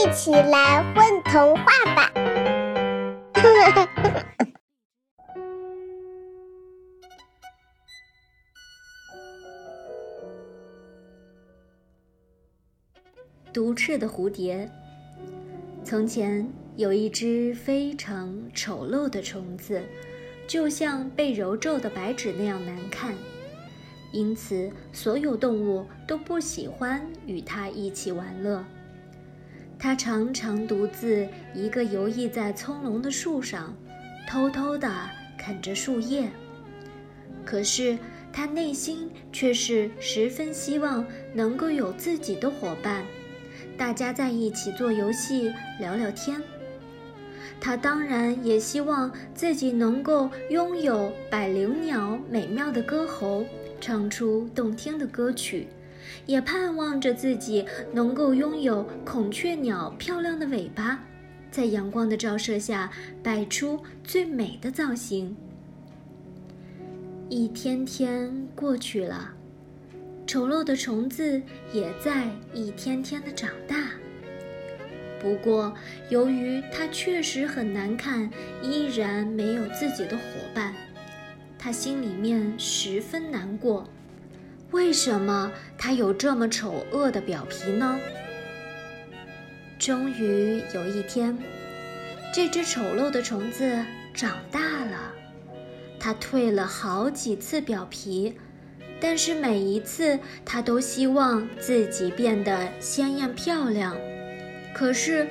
一起来混童话吧！毒翅的蝴蝶。从前有一只非常丑陋的虫子，就像被揉皱的白纸那样难看，因此所有动物都不喜欢与它一起玩乐。它常常独自一个游弋在葱茏的树上，偷偷地啃着树叶。可是它内心却是十分希望能够有自己的伙伴。大家在一起做游戏、聊聊天。他当然也希望自己能够拥有百灵鸟美妙的歌喉，唱出动听的歌曲，也盼望着自己能够拥有孔雀鸟漂亮的尾巴，在阳光的照射下摆出最美的造型。一天天过去了。丑陋的虫子也在一天天的长大。不过，由于它确实很难看，依然没有自己的伙伴，它心里面十分难过。为什么它有这么丑恶的表皮呢？终于有一天，这只丑陋的虫子长大了，它蜕了好几次表皮。但是每一次，它都希望自己变得鲜艳漂亮，可是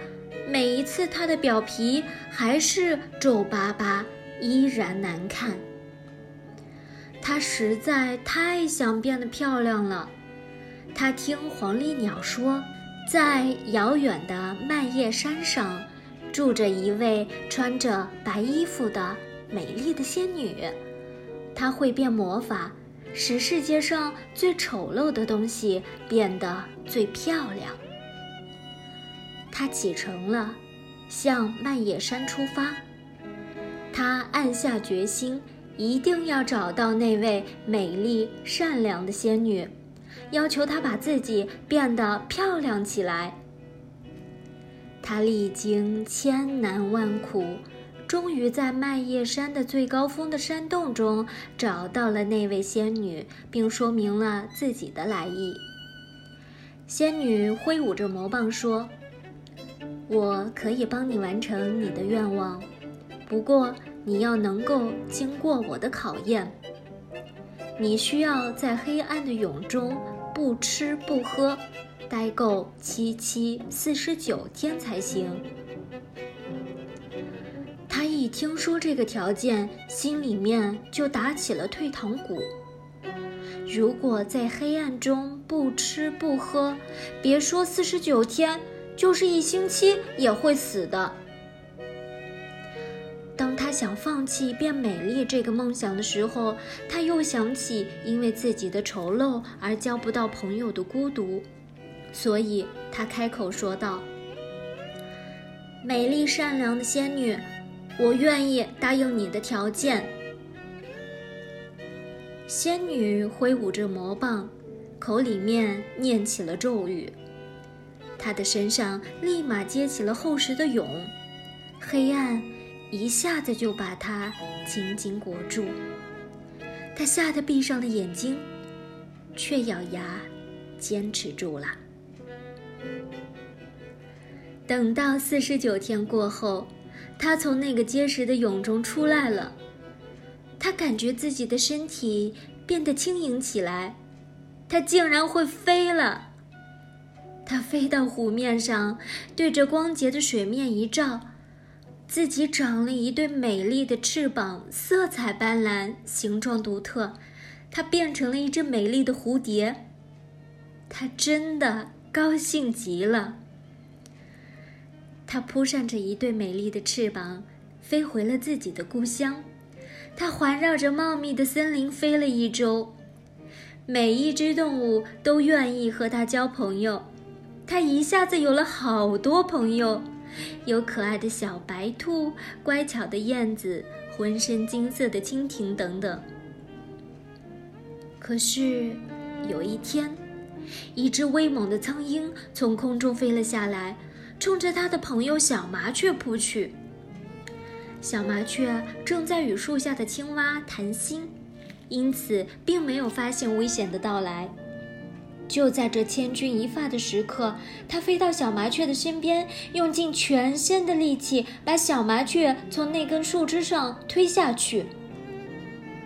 每一次它的表皮还是皱巴巴，依然难看。她实在太想变得漂亮了。她听黄鹂鸟说，在遥远的漫叶山上，住着一位穿着白衣服的美丽的仙女，她会变魔法。使世界上最丑陋的东西变得最漂亮。他启程了，向漫野山出发。他暗下决心，一定要找到那位美丽善良的仙女，要求她把自己变得漂亮起来。他历经千难万苦。终于在麦叶山的最高峰的山洞中找到了那位仙女，并说明了自己的来意。仙女挥舞着魔棒说：“我可以帮你完成你的愿望，不过你要能够经过我的考验。你需要在黑暗的蛹中不吃不喝，待够七七四十九天才行。”他一听说这个条件，心里面就打起了退堂鼓。如果在黑暗中不吃不喝，别说四十九天，就是一星期也会死的。当他想放弃变美丽这个梦想的时候，他又想起因为自己的丑陋而交不到朋友的孤独，所以他开口说道：“美丽善良的仙女。”我愿意答应你的条件。仙女挥舞着魔棒，口里面念起了咒语，她的身上立马结起了厚实的蛹，黑暗一下子就把她紧紧裹住。他吓得闭上了眼睛，却咬牙坚持住了。等到四十九天过后。他从那个结实的蛹中出来了，他感觉自己的身体变得轻盈起来，他竟然会飞了。他飞到湖面上，对着光洁的水面一照，自己长了一对美丽的翅膀，色彩斑斓，形状独特。它变成了一只美丽的蝴蝶，它真的高兴极了。它扑扇着一对美丽的翅膀，飞回了自己的故乡。它环绕着茂密的森林飞了一周，每一只动物都愿意和它交朋友。它一下子有了好多朋友，有可爱的小白兔、乖巧的燕子、浑身金色的蜻蜓等等。可是，有一天，一只威猛的苍鹰从空中飞了下来。冲着他的朋友小麻雀扑去。小麻雀正在与树下的青蛙谈心，因此并没有发现危险的到来。就在这千钧一发的时刻，它飞到小麻雀的身边，用尽全身的力气把小麻雀从那根树枝上推下去。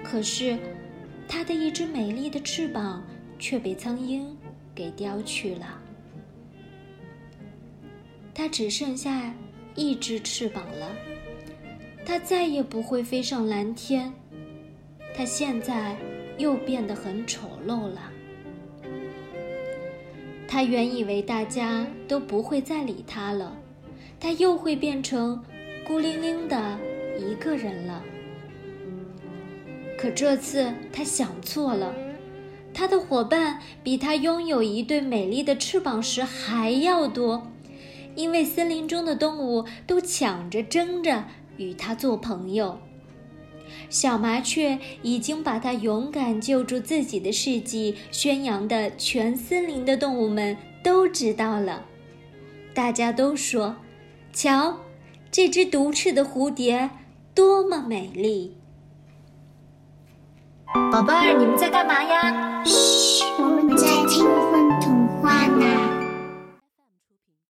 可是，它的一只美丽的翅膀却被苍蝇给叼去了。它只剩下一只翅膀了，它再也不会飞上蓝天。它现在又变得很丑陋了。他原以为大家都不会再理他了，他又会变成孤零零的一个人了。可这次他想错了，他的伙伴比他拥有一对美丽的翅膀时还要多，因为森林中的动物都抢着争着与他做朋友。小麻雀已经把它勇敢救助自己的事迹宣扬的全森林的动物们都知道了，大家都说：“瞧，这只独翅的蝴蝶多么美丽！”宝贝儿，你们在干嘛呀？嘘，我们在听。